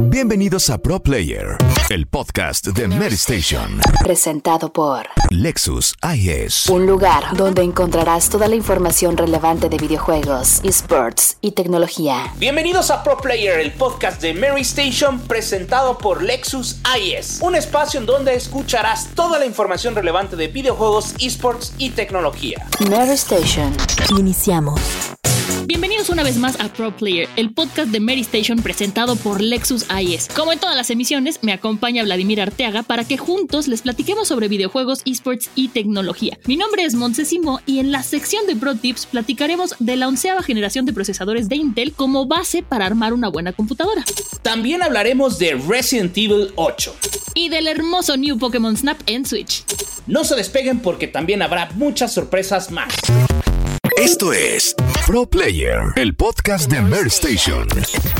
Bienvenidos a Pro Player, el podcast de Mary Station. Presentado por Lexus IS. un lugar donde encontrarás toda la información relevante de videojuegos, esports y tecnología. Bienvenidos a Pro Player, el podcast de Mary Station presentado por Lexus IS, un espacio en donde escucharás toda la información relevante de videojuegos, esports y tecnología. Mary Station. Iniciamos. Bienvenidos una vez más a Pro Player, el podcast de Mary Station presentado por Lexus IS. Como en todas las emisiones, me acompaña Vladimir Arteaga para que juntos les platiquemos sobre videojuegos, esports y tecnología. Mi nombre es Montesimo y en la sección de Pro Tips platicaremos de la onceava generación de procesadores de Intel como base para armar una buena computadora. También hablaremos de Resident Evil 8. Y del hermoso New Pokémon Snap en Switch. No se despeguen porque también habrá muchas sorpresas más. Esto es Pro Player, el podcast de Mary Station.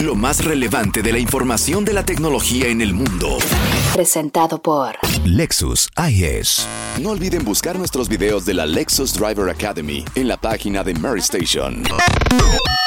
Lo más relevante de la información de la tecnología en el mundo. Presentado por Lexus IS. No olviden buscar nuestros videos de la Lexus Driver Academy en la página de Mary Station.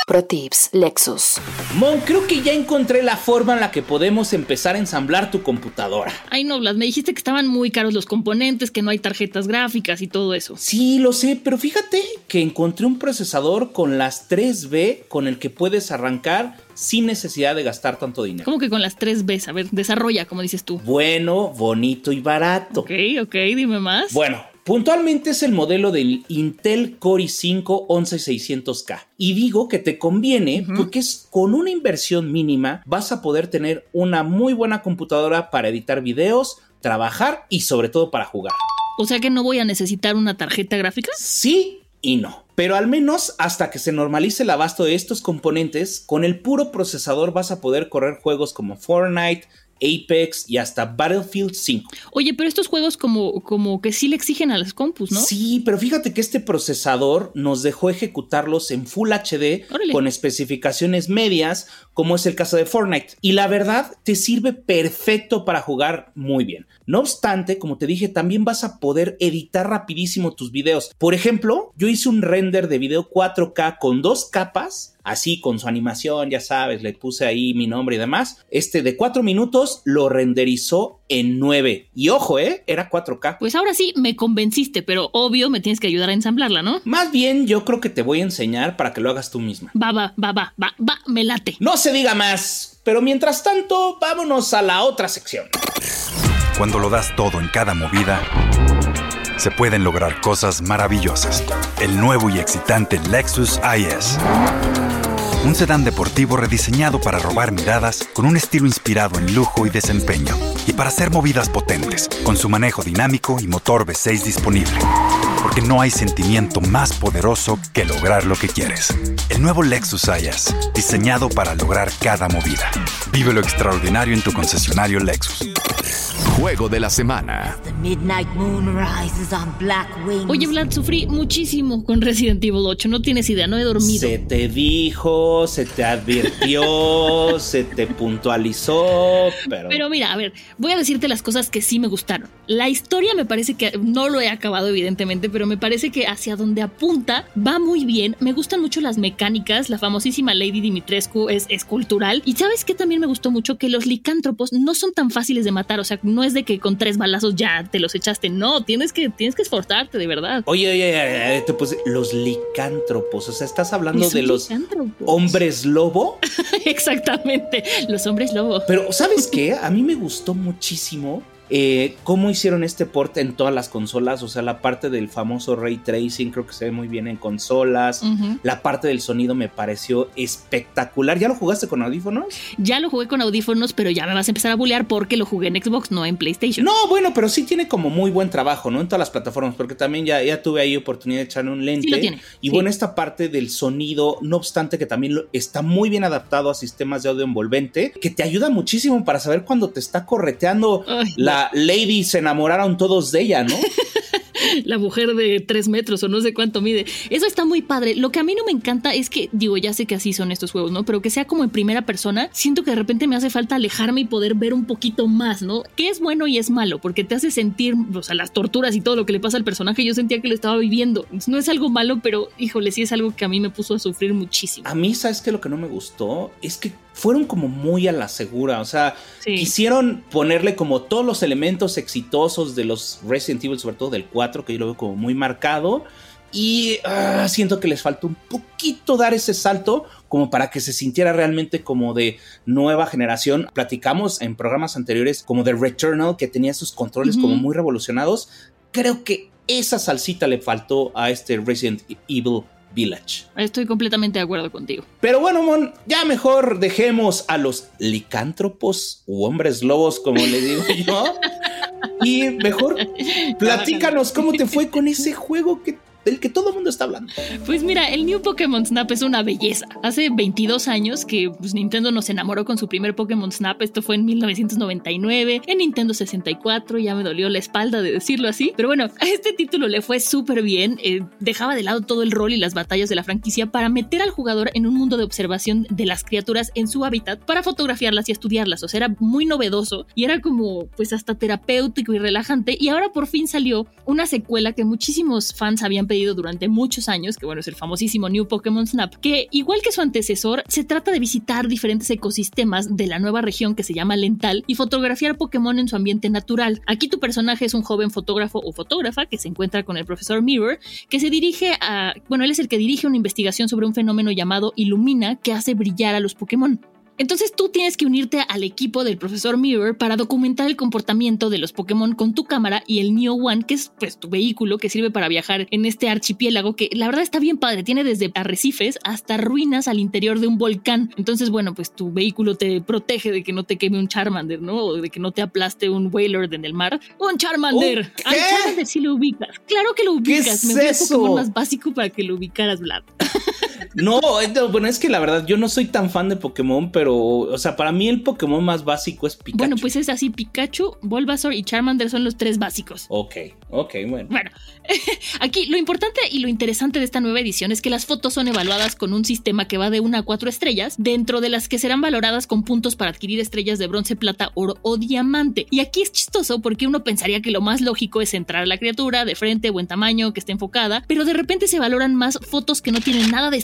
Pro Tips Lexus. Mon, creo que ya encontré la forma en la que podemos empezar a ensamblar tu computadora. Ay no, Vlad, me dijiste que estaban muy caros los componentes, que no hay tarjetas gráficas y todo eso. Sí, lo sé, pero fíjate que encontré un procesador con las 3B con el que puedes arrancar sin necesidad de gastar tanto dinero. Como que con las tres Bs, a ver, desarrolla, como dices tú. Bueno, bonito y barato. Ok, ok, dime más. Bueno, puntualmente es el modelo del Intel Core i5 11600K. Y digo que te conviene porque es con una inversión mínima vas a poder tener una muy buena computadora para editar videos, trabajar y sobre todo para jugar. O sea que no voy a necesitar una tarjeta gráfica. Sí y no. Pero al menos hasta que se normalice el abasto de estos componentes, con el puro procesador vas a poder correr juegos como Fortnite, Apex y hasta Battlefield 5. Oye, pero estos juegos como, como que sí le exigen a las compus, ¿no? Sí, pero fíjate que este procesador nos dejó ejecutarlos en Full HD Órale. con especificaciones medias, como es el caso de Fortnite. Y la verdad, te sirve perfecto para jugar muy bien. No obstante, como te dije, también vas a poder editar rapidísimo tus videos. Por ejemplo, yo hice un render de video 4K con dos capas, así con su animación, ya sabes, le puse ahí mi nombre y demás. Este de 4 minutos lo renderizó en 9. Y ojo, ¿eh? Era 4K. Pues ahora sí me convenciste, pero obvio me tienes que ayudar a ensamblarla, ¿no? Más bien, yo creo que te voy a enseñar para que lo hagas tú misma. Va, va, va, va, va, va, me late. No se diga más, pero mientras tanto, vámonos a la otra sección. Cuando lo das todo en cada movida, se pueden lograr cosas maravillosas. El nuevo y excitante Lexus IS. Un sedán deportivo rediseñado para robar miradas con un estilo inspirado en lujo y desempeño. Y para hacer movidas potentes, con su manejo dinámico y motor V6 disponible. Porque no hay sentimiento más poderoso que lograr lo que quieres. El nuevo Lexus IS, diseñado para lograr cada movida. Vive lo extraordinario en tu concesionario Lexus. Juego de la semana. The midnight moon rises on black wings. Oye, Vlad, sufrí muchísimo con Resident Evil 8. No tienes idea, no he dormido. Se te dijo, se te advirtió, se te puntualizó, pero... Pero mira, a ver, voy a decirte las cosas que sí me gustaron. La historia me parece que no lo he acabado, evidentemente, pero me parece que hacia donde apunta va muy bien. Me gustan mucho las mecánicas. La famosísima Lady Dimitrescu es escultural. Y sabes que también me gustó mucho que los licántropos no son tan fáciles de matar. O sea, no es de que con tres balazos ya te los echaste. No, tienes que, tienes que esforzarte, de verdad. Oye, oye, oye, oye, te puse los licántropos, o sea, estás hablando de los hombres lobo, Exactamente, los hombres lobo. pero ¿sabes qué? A mí me gustó muchísimo eh, cómo hicieron este port en todas las consolas, o sea, la parte del famoso ray tracing creo que se ve muy bien en consolas, la parte del sonido me pareció espectacular. ¿Ya lo jugaste con audífonos? Ya lo jugué con audífonos, pero ya me vas a empezar a bullear porque lo jugué en Xbox, no en PlayStation. No, bueno, pero sí tiene como muy buen trabajo, ¿no? En todas las plataformas, porque también ya, ya tuve ahí oportunidad de echarle un lente. Sí lo tiene, Y sí. bueno, esta parte del sonido, no obstante que también lo- está muy bien adaptado a sistemas de audio envolvente, que te ayuda muchísimo para saber cuando te está correteando Ay, la lady se enamoraron todos de ella, ¿no? la mujer de tres metros o no sé cuánto mide. Eso está muy padre. Lo que a mí no me encanta es que, digo, ya sé que así son estos juegos, ¿no? Pero que sea como en primera persona, siento que de repente me hace falta alejarme y poder ver un poquito más, ¿no? Que es bueno y es malo, porque te hace sentir, o sea, las torturas y todo lo que le pasa al personaje, yo sentía que lo estaba viviendo. No es algo malo, pero híjole, sí es algo que a mí me puso a sufrir muchísimo. A mí, ¿sabes qué? Lo que no me gustó es que fueron como muy a la segura. O sea, Sí. quisieron ponerle como todos los elementos exitosos de los Resident Evil, sobre todo del 4, que yo lo veo como muy marcado. Y ah, siento que les faltó un poquito dar ese salto como para que se sintiera realmente como de nueva generación. Platicamos en programas anteriores como de Returnal, que tenía sus controles como muy revolucionados. Creo que esa salsita le faltó a este Resident Evil Village. Estoy completamente de acuerdo contigo. Pero bueno, Mon, ya mejor dejemos a los licántropos u hombres lobos, como le digo yo. Y mejor platícanos cómo te fue con ese juego que, del que todo el mundo está hablando. Pues mira, el New Pokémon Snap es una belleza. Hace 22 años que pues, Nintendo nos enamoró con su primer Pokémon Snap. Esto fue en 1999, en Nintendo 64. Ya me dolió la espalda de decirlo así. Pero bueno, a este título le fue súper bien. eh, dejaba de lado todo el rol y las batallas de la franquicia para meter al jugador en un mundo de observación de las criaturas en su hábitat para fotografiarlas y estudiarlas. O sea, era muy novedoso y era como pues hasta terapéutico y relajante. Y ahora por fin salió una secuela que muchísimos fans habían pedido durante muchos años, que bueno, es el famosísimo New Pokémon Snap, que igual que su antecesor, se trata de visitar diferentes ecosistemas de la nueva región que se llama Lental y fotografiar Pokémon en su ambiente natural. Aquí tu personaje es un joven fotógrafo o fotógrafa que se encuentra con el profesor Mirror, que se dirige a, bueno, él es el que dirige una investigación sobre un fenómeno llamado Illumina que hace brillar a los Pokémon. Entonces tú tienes que unirte al equipo del profesor Mirror para documentar el comportamiento de los Pokémon con tu cámara y el Neo One, que es pues tu vehículo que sirve para viajar en este archipiélago que la verdad está bien padre, tiene desde arrecifes hasta ruinas al interior de un volcán. Entonces, bueno, pues tu vehículo te protege de que no te queme un Charmander, ¿no? O de que no te aplaste un Wailord en el mar. ¡Un Charmander! ¿Un Al qué? Charmander sí lo ubicas. Claro que lo ¿Qué ubicas. es Me voy al eso? Pokémon más básico para que lo ubicaras, Vlad. No, eh, no, bueno, es que la verdad yo no soy tan fan de Pokémon, pero, o sea, para mí el Pokémon más básico es Pikachu. Bueno, pues es así, Pikachu, Bulbasaur y Charmander son los tres básicos. Ok, ok, bueno. Bueno, aquí lo importante y lo interesante de esta nueva edición es que las fotos son evaluadas con un sistema que va de 1 a 4 estrellas, dentro de las que serán valoradas con puntos para adquirir estrellas de bronce, plata, oro o diamante. Y aquí es chistoso porque uno pensaría que lo más lógico es centrar a la criatura de frente, buen tamaño, que esté enfocada, pero de repente se valoran más fotos que no tienen nada de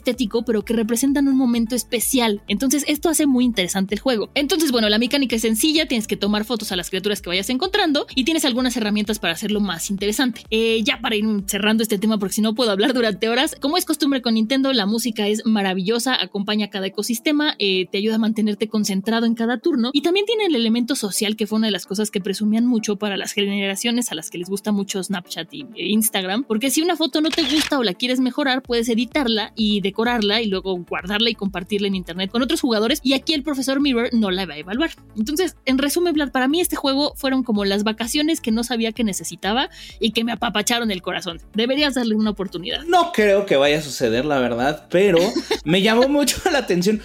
pero que representan un momento especial. Entonces esto hace muy interesante el juego. Entonces, bueno, la mecánica es sencilla, tienes que tomar fotos a las criaturas que vayas encontrando y tienes algunas herramientas para hacerlo más interesante. Eh, ya para ir cerrando este tema, porque si no puedo hablar durante horas, como es costumbre con Nintendo, la música es maravillosa, acompaña cada ecosistema, eh, te ayuda a mantenerte concentrado en cada turno y también tiene el elemento social que fue una de las cosas que presumían mucho para las generaciones a las que les gusta mucho Snapchat y e Instagram, porque si una foto no te gusta o la quieres mejorar, puedes editarla y decorarla y luego guardarla y compartirla en internet con otros jugadores y aquí el profesor Mirror no la va a evaluar. Entonces, en resumen, Vlad, para mí este juego fueron como las vacaciones que no sabía que necesitaba y que me apapacharon el corazón. Deberías darle una oportunidad. No creo que vaya a suceder, la verdad, pero me llamó mucho la atención.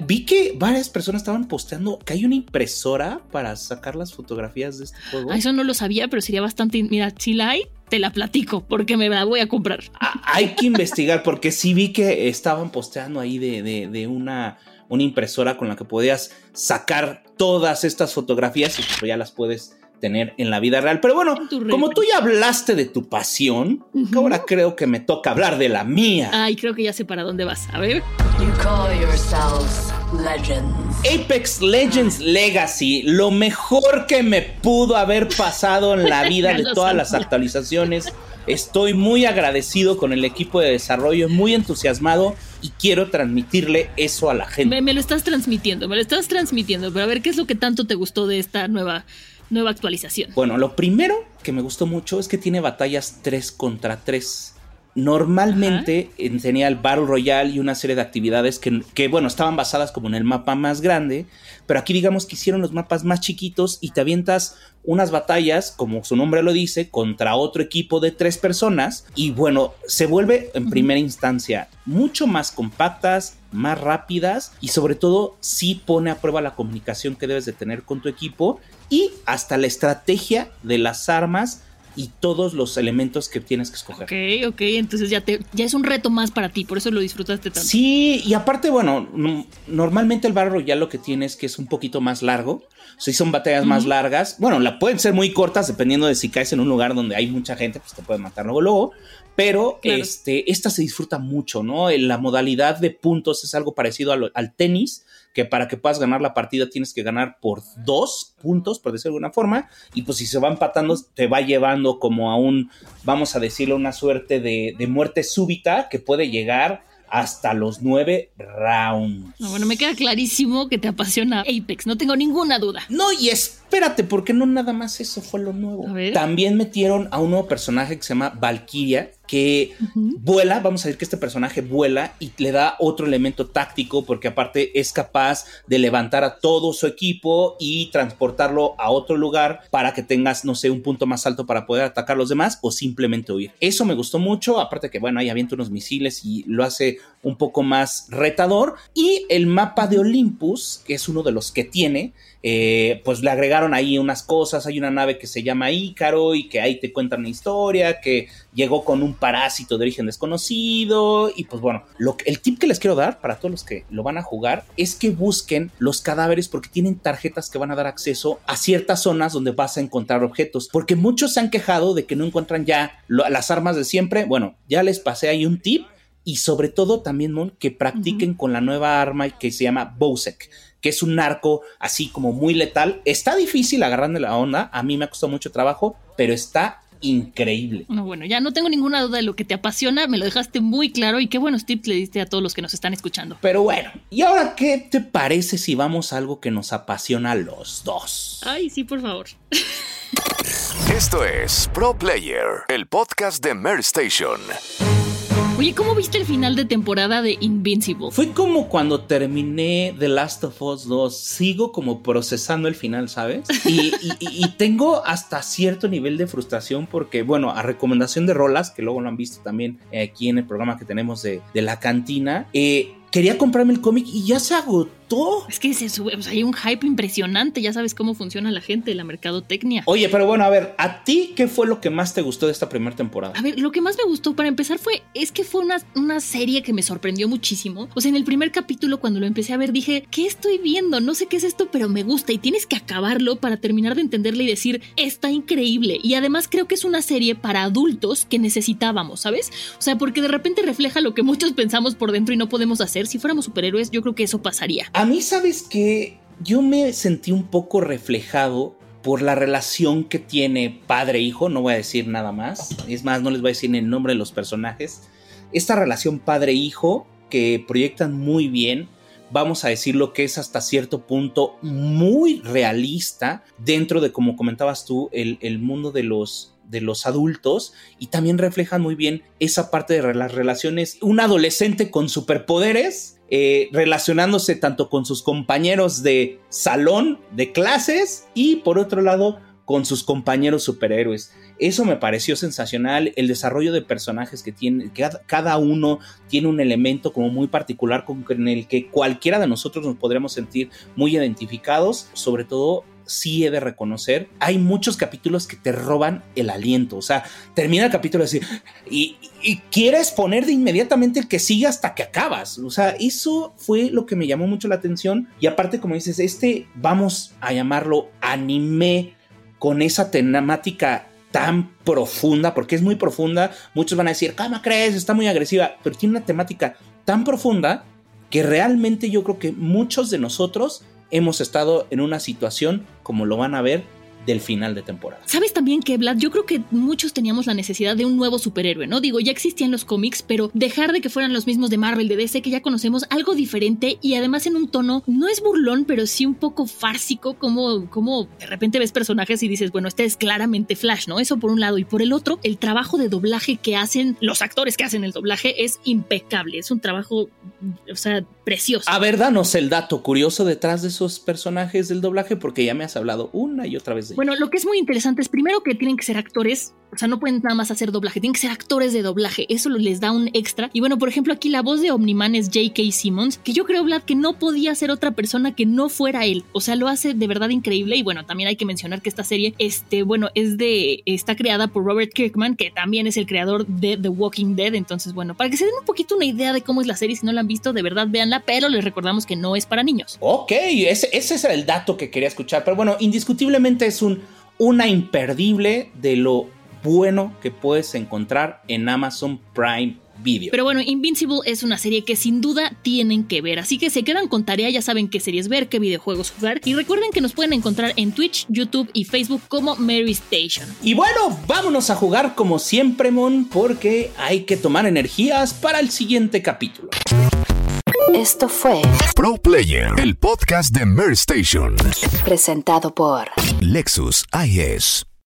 Vi que varias personas estaban posteando que hay una impresora para sacar las fotografías de este juego. Ah, eso no lo sabía, pero sería bastante. Mira, si la hay, te la platico porque me la voy a comprar. Ah, Hay que investigar porque sí vi que estaban posteando ahí de, de- de una, una impresora con la que podías sacar todas estas fotografías y pues ya las puedes tener en la vida real. Pero bueno, como tú ya hablaste de tu pasión, ahora creo que me toca hablar de la mía. Ay, creo que ya sé para dónde vas. A ver. You call yourselves legends. Apex Legends Legacy, lo mejor que me pudo haber pasado en la vida de todas las actualizaciones. Estoy muy agradecido con el equipo de desarrollo, muy entusiasmado y quiero transmitirle eso a la gente. Me, me lo estás transmitiendo, me lo estás transmitiendo. Pero a ver, ¿qué es lo que tanto te gustó de esta nueva, nueva actualización? Bueno, lo primero que me gustó mucho es que tiene batallas 3 contra 3. Normalmente tenía el Battle Royale y una serie de actividades que, que, bueno, estaban basadas como en el mapa más grande, pero aquí digamos que hicieron los mapas más chiquitos y te avientas unas batallas, como su nombre lo dice, contra otro equipo de tres personas y bueno, se vuelve en primera instancia mucho más compactas, más rápidas y sobre todo sí pone a prueba la comunicación que debes de tener con tu equipo y hasta la estrategia de las armas y todos los elementos que tienes que escoger. Ok, ok, entonces ya, te, ya es un reto más para ti, por eso lo disfrutaste tanto. Sí, y aparte, bueno, no- normalmente el Battle Royale lo que tiene es que es un poquito más largo. Si son batallas más largas, bueno, la pueden ser muy cortas dependiendo de si caes en un lugar donde hay mucha gente, pues te pueden matar luego, luego. Pero Claro. este, esta se disfruta mucho, ¿no? En La modalidad de puntos es algo parecido al tenis, que para que puedas ganar la partida tienes que ganar por dos puntos, por decirlo de alguna forma, y pues si se va empatando te va llevando como a un, vamos a decirlo, una suerte de, de muerte súbita que puede llegar hasta los nueve rounds. No, bueno, me queda clarísimo que te apasiona Apex, no tengo ninguna duda. No, y espérate, porque no nada más eso fue lo nuevo. También metieron a un nuevo personaje que se llama Valkyria, que vuela, vamos a decir que este personaje vuela y le da otro elemento táctico porque aparte es capaz de levantar a todo su equipo y transportarlo a otro lugar para que tengas, no sé, un punto más alto para poder atacar a los demás o simplemente huir. Eso me gustó mucho, aparte que bueno, ahí avienta unos misiles y lo hace un poco más retador. Y el mapa de Olympus, que es uno de los que tiene, eh, pues le agregaron ahí unas cosas, hay una nave que se llama Ícaro y que ahí te cuentan una historia, que llegó con un parásito de origen desconocido. Y pues bueno, lo, el tip que les quiero dar para todos los que lo van a jugar es que busquen los cadáveres porque tienen tarjetas que van a dar acceso a ciertas zonas donde vas a encontrar objetos, porque muchos se han quejado de que no encuentran ya las armas de siempre, bueno, ya les pasé ahí un tip y sobre todo también, Mon, que practiquen con la nueva arma que se llama Bosek, que es un arco así como muy letal. Está difícil agarrando la onda, a mí me ha costado mucho trabajo, pero está increíble. No, bueno, ya no tengo ninguna duda de lo que te apasiona, me lo dejaste muy claro y qué buenos tips le diste a todos los que nos están escuchando. Pero bueno, ¿y ahora qué te parece si vamos a algo que nos apasiona a los dos? Ay, sí, por favor. Esto es Pro Player, el podcast de Mer Station. Oye, ¿cómo viste el final de temporada de Invincible? Fue como cuando terminé The Last of Us 2. Sigo como procesando el final, ¿sabes? Y, tengo hasta cierto nivel de frustración porque, bueno, a recomendación de Rolas, que luego lo han visto también eh, aquí en el programa que tenemos de, de la cantina, eh, quería comprarme el cómic y ya se agotó. Es que se sube, sea, hay un hype impresionante, ya sabes cómo funciona la gente, la mercadotecnia. Oye, pero bueno, a ver, ¿a ti qué fue lo que más te gustó de esta primera temporada? A ver, lo que más me gustó para empezar fue, es que fue una, una serie que me sorprendió muchísimo. O sea, en el primer capítulo cuando lo empecé a ver dije, ¿qué estoy viendo? No sé qué es esto, pero me gusta y tienes que acabarlo para terminar de entenderle y decir, está increíble. Y además creo que es una serie para adultos que necesitábamos, ¿sabes? O sea, porque de repente refleja lo que muchos pensamos por dentro y no podemos hacer. Si fuéramos superhéroes, yo creo que eso pasaría. A mí, ¿sabes que Yo me sentí un poco reflejado por la relación que tiene padre-hijo, no voy a decir nada más, es más, no les voy a decir el nombre de los personajes. Esta relación padre-hijo que proyectan muy bien, vamos a decir lo que es hasta cierto punto muy realista dentro de, como comentabas tú, el, el mundo de los, de los adultos y también reflejan muy bien esa parte de las relaciones, un adolescente con superpoderes, eh, relacionándose tanto con sus compañeros de salón, de clases y por otro lado con sus compañeros superhéroes. Eso me pareció sensacional, el desarrollo de personajes que tiene, cada- uno tiene un elemento como muy particular con el que cualquiera de nosotros nos podremos sentir muy identificados, sobre todo sí he de reconocer, hay muchos capítulos que te roban el aliento, o sea, termina el capítulo así y, quieres poner de inmediatamente el que sigue hasta que acabas, o sea, eso fue lo que me llamó mucho la atención. Y aparte como dices, este vamos a llamarlo anime con esa temática tan profunda, porque es muy profunda, muchos van a decir, ¿cómo crees? Está muy agresiva, pero tiene una temática tan profunda que realmente yo creo que muchos de nosotros hemos estado en una situación como lo van a ver del final de temporada. ¿Sabes también que, Vlad? Yo creo que muchos teníamos la necesidad de un nuevo superhéroe, ¿no? Digo, ya existían los cómics, pero dejar de que fueran los mismos de Marvel, de DC, que ya conocemos, algo diferente y además en un tono, no es burlón, pero sí un poco fársico, como, como de repente ves personajes y dices, bueno, este es claramente Flash, ¿no? Eso por un lado. Y por el otro, el trabajo de doblaje que hacen los actores que hacen el doblaje es impecable. Es un trabajo, o sea, precioso. A ver, danos el dato curioso detrás de esos personajes del doblaje, porque ya me has hablado una y otra vez de Bueno, lo que es muy interesante es primero que tienen que ser actores, o sea, no pueden nada más hacer doblaje, tienen que ser actores de doblaje, eso les da un extra. Y bueno, por ejemplo, aquí la voz de Omniman es J.K. Simmons, que yo creo, Vlad, que no podía ser otra persona que no fuera él. O sea, lo hace de verdad increíble. Y bueno, también hay que mencionar que esta serie, este, bueno, es de, está creada por Robert Kirkman, que también es el creador de The Walking Dead. Entonces, bueno, para que se den un poquito una idea de cómo es la serie, si no la han visto, de verdad véanla, pero les recordamos que no es para niños. Ok, ese, ese es el dato que quería escuchar. Pero bueno, indiscutiblemente es un, una imperdible de lo bueno que puedes encontrar en Amazon Prime Video. Pero bueno, Invincible es una serie que sin duda tienen que ver, así que se quedan con tarea, ya saben qué series ver, qué videojuegos jugar y recuerden que nos pueden encontrar en Twitch, YouTube y Facebook como Mary Station. Y bueno, vámonos a jugar como siempre, Mon, porque hay que tomar energías para el siguiente capítulo. Esto fue Pro Player, el podcast de Mer Station. presentado por Lexus IS.